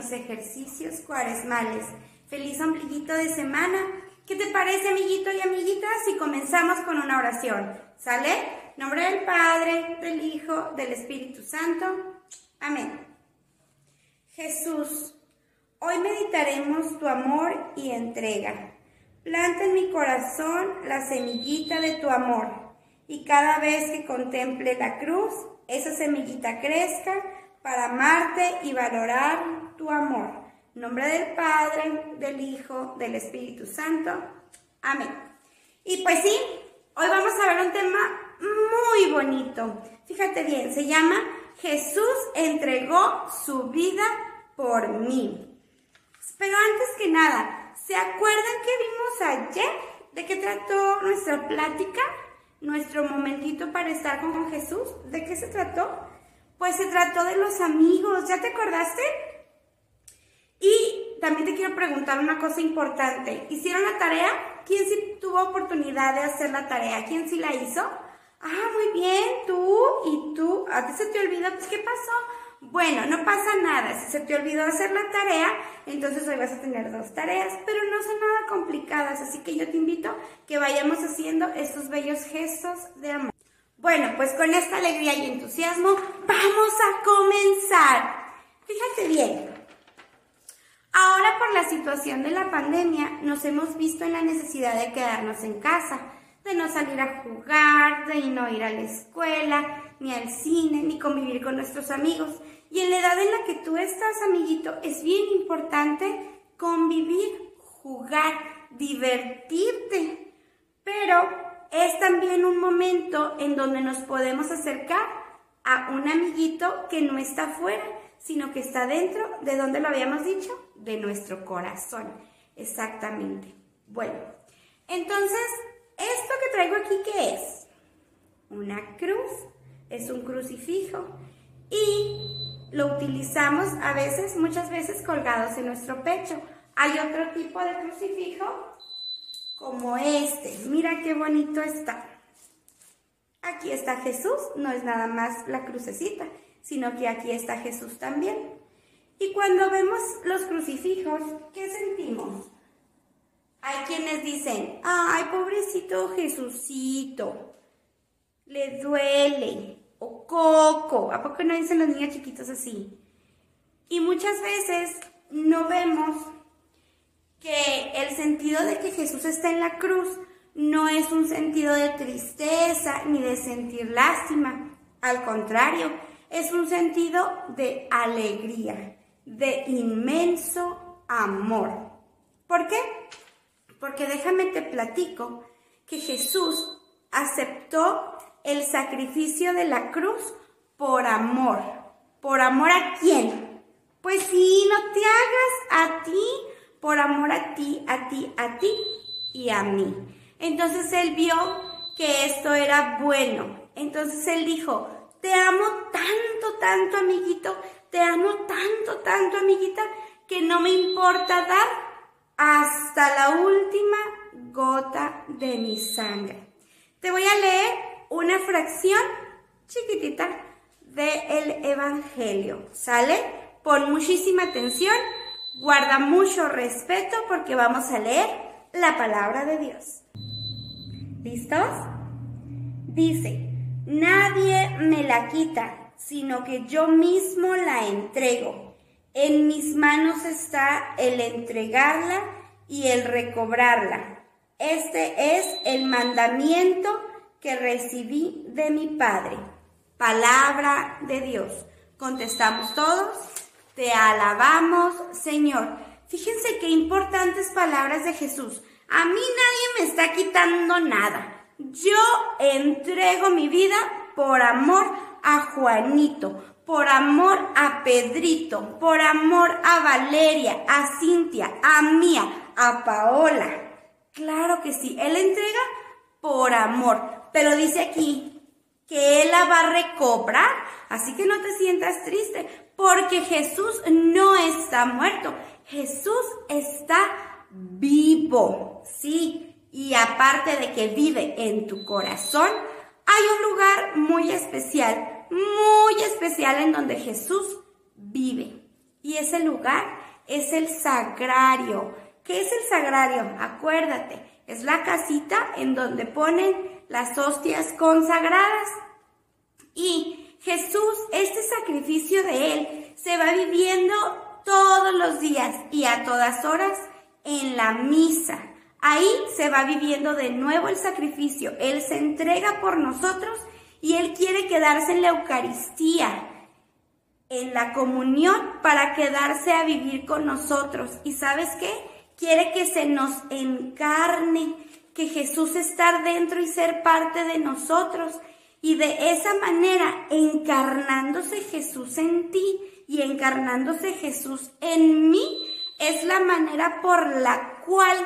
mis ejercicios cuaresmales. Feliz ombliguito de semana. ¿Qué te parece, amiguito y amiguita, si comenzamos con una oración? ¿Sale? Nombre del Padre, del Hijo, del Espíritu Santo. Amén. Jesús, hoy meditaremos tu amor y entrega. Planta en mi corazón la semillita de tu amor y cada vez que contemple la cruz, esa semillita crezca para amarte y valorar tu amor. En nombre del Padre, del Hijo, del Espíritu Santo. Amén. Y pues sí, hoy vamos a ver un tema muy bonito. Fíjate bien, se llama Jesús entregó su vida por mí. Pero antes que nada, ¿se acuerdan que vimos ayer de qué trató nuestra plática? Nuestro momentito para estar con Jesús. ¿De qué se trató? Pues se trató de los amigos, ¿ya te acordaste? Y también te quiero preguntar una cosa importante. ¿Hicieron la tarea? ¿Quién sí tuvo oportunidad de hacer la tarea? ¿Quién sí la hizo? Ah, muy bien, tú y tú. ¿A ti se te olvidó? Pues, ¿qué pasó? Bueno, no pasa nada. Si se te olvidó hacer la tarea, entonces hoy vas a tener dos tareas, pero no son nada complicadas. Así que yo te invito que vayamos haciendo estos bellos gestos de amor. Bueno, pues con esta alegría y entusiasmo vamos a comenzar. Fíjate bien. Ahora por la situación de la pandemia nos hemos visto en la necesidad de quedarnos en casa, de no salir a jugar, de no ir a la escuela, ni al cine, ni convivir con nuestros amigos. Y en la edad en la que tú estás, amiguito, es bien importante convivir, jugar, divertirte. Pero es también un momento en donde nos podemos acercar a un amiguito que no está fuera, sino que está dentro de donde lo habíamos dicho, de nuestro corazón. Exactamente. Bueno, entonces, esto que traigo aquí, ¿qué es? Una cruz, es un crucifijo y lo utilizamos a veces, muchas veces colgados en nuestro pecho. Hay otro tipo de crucifijo como este. Mira qué bonito está. Aquí está Jesús, no es nada más la crucecita, sino que aquí está Jesús también. Y cuando vemos los crucifijos, ¿qué sentimos? Hay quienes dicen, ay, pobrecito Jesucito, le duele, o coco, ¿a poco no dicen los niños chiquitos así? Y muchas veces no vemos que el sentido de que Jesús está en la cruz no es un sentido de tristeza ni de sentir lástima. Al contrario, es un sentido de alegría, de inmenso amor. ¿Por qué? Porque déjame te platico que Jesús aceptó el sacrificio de la cruz por amor. ¿Por amor a quién? Pues sí, no te hagas a ti por amor a ti, a ti, a ti y a mí. Entonces él vio que esto era bueno. Entonces él dijo, te amo tanto, tanto, amiguito, te amo tanto, tanto, amiguita, que no me importa dar hasta la última gota de mi sangre. Te voy a leer una fracción chiquitita del Evangelio, ¿sale? Pon muchísima atención Guarda mucho respeto porque vamos a leer la palabra de Dios. ¿Listos? Dice, nadie me la quita, sino que yo mismo la entrego. En mis manos está el entregarla y el recobrarla. Este es el mandamiento que recibí de mi Padre. Palabra de Dios. Contestamos todos. Te alabamos, Señor. Fíjense qué importantes palabras de Jesús. A mí nadie me está quitando nada. Yo entrego mi vida por amor a Juanito, por amor a Pedrito, por amor a Valeria, a Cintia, a Mía, a Paola. Claro que sí, Él entrega por amor, pero dice aquí que Él la va a recobrar, así que no te sientas triste, porque Jesús no está muerto, Jesús está vivo, ¿sí? Y aparte de que vive en tu corazón, hay un lugar muy especial, muy especial en donde Jesús vive. Y ese lugar es el sagrario. ¿Qué es el sagrario? Acuérdate, es la casita en donde ponen las hostias consagradas. Y Jesús, este sacrificio de Él, se va viviendo todos los días y a todas horas en la misa. Ahí se va viviendo de nuevo el sacrificio. Él se entrega por nosotros y Él quiere quedarse en la Eucaristía, en la comunión, para quedarse a vivir con nosotros. ¿Y sabes qué? Quiere que se nos encarne, que Jesús estar dentro y ser parte de nosotros. Y de esa manera, encarnándose Jesús en ti y encarnándose Jesús en mí, es la manera por la cual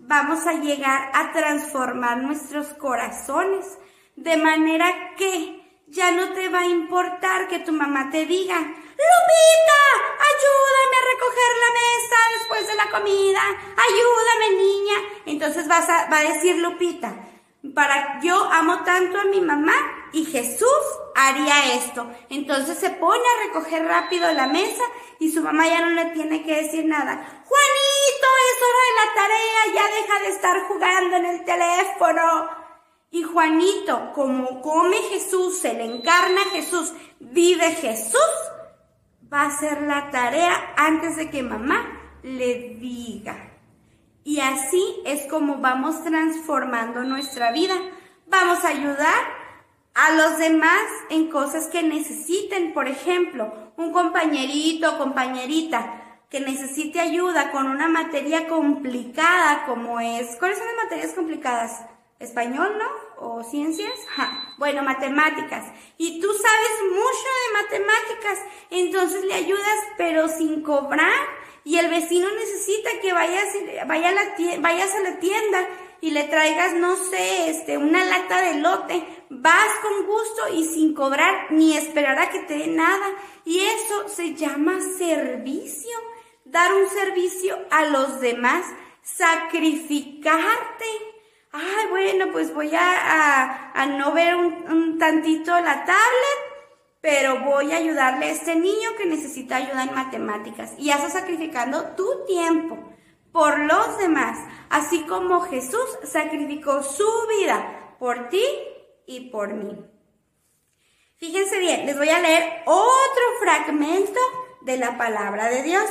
vamos a llegar a transformar nuestros corazones. De manera que ya no te va a importar que tu mamá te diga, Lupita, ayúdame a recoger la mesa después de la comida, ayúdame niña. Entonces vas a, va a decir Lupita, para yo amo tanto a mi mamá y Jesús haría esto. Entonces se pone a recoger rápido la mesa y su mamá ya no le tiene que decir nada. Juanito, es hora de la tarea, ya deja de estar jugando en el teléfono. Y Juanito, como come Jesús, se le encarna Jesús, vive Jesús, va a hacer la tarea antes de que mamá le diga. Y así es como vamos transformando nuestra vida. Vamos a ayudar a los demás en cosas que necesiten. Por ejemplo, un compañerito o compañerita que necesite ayuda con una materia complicada como es... ¿Cuáles son las materias complicadas? ¿Español, no? ¿O ciencias? Bueno, matemáticas. Y tú sabes mucho de matemáticas, entonces le ayudas pero sin cobrar y el vecino necesita que vayas, vaya a la vayas a la tienda y le traigas, no sé, este, una lata de lote, vas con gusto y sin cobrar ni esperar a que te dé nada. Y eso se llama servicio, dar un servicio a los demás, sacrificarte. Ay, bueno, pues voy a, a, no ver un, un tantito la tablet pero voy a ayudarle a este niño que necesita ayuda en matemáticas. Y estás sacrificando tu tiempo por los demás, así como Jesús sacrificó su vida por ti y por mí. Fíjense bien, les voy a leer otro fragmento de la palabra de Dios.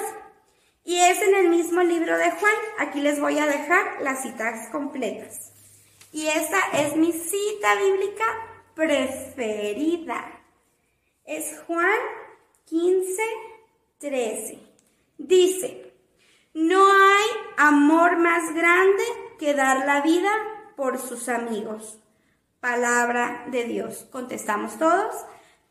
Y es en el mismo libro de Juan. Aquí les voy a dejar las citas completas. Y esta es mi cita bíblica preferida. Es Juan 15, 13. Dice, no hay amor más grande que dar la vida por sus amigos. Palabra de Dios. Contestamos todos.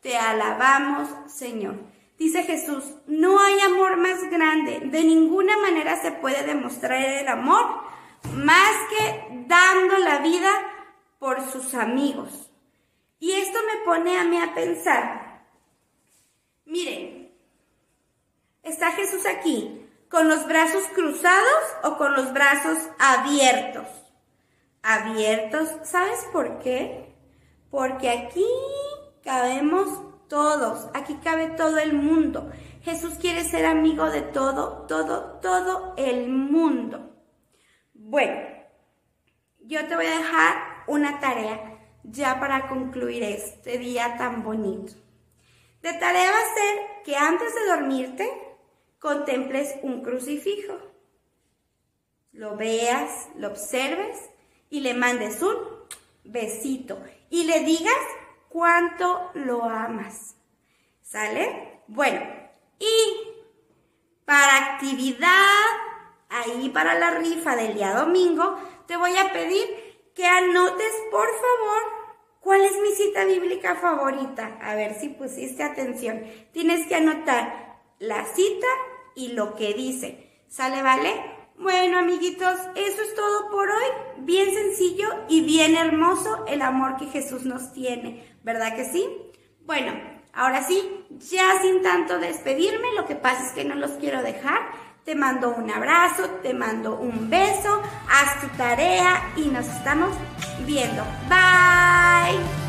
Te alabamos, Señor. Dice Jesús, no hay amor más grande. De ninguna manera se puede demostrar el amor más que dando la vida por sus amigos. Y esto me pone a mí a pensar, Miren, está Jesús aquí, con los brazos cruzados o con los brazos abiertos. Abiertos, ¿sabes por qué? Porque aquí cabemos todos, aquí cabe todo el mundo. Jesús quiere ser amigo de todo, todo, todo el mundo. Bueno, yo te voy a dejar una tarea ya para concluir este día tan bonito. De tarea va a ser que antes de dormirte contemples un crucifijo. Lo veas, lo observes y le mandes un besito y le digas cuánto lo amas. ¿Sale? Bueno, y para actividad, ahí para la rifa del día domingo, te voy a pedir que anotes, por favor, ¿Cuál es mi cita bíblica favorita? A ver si pusiste atención. Tienes que anotar la cita y lo que dice. ¿Sale, vale? Bueno, amiguitos, eso es todo por hoy. Bien sencillo y bien hermoso el amor que Jesús nos tiene. ¿Verdad que sí? Bueno, ahora sí, ya sin tanto despedirme, lo que pasa es que no los quiero dejar. Te mando un abrazo, te mando un beso, haz tu tarea y nos estamos viendo. Bye.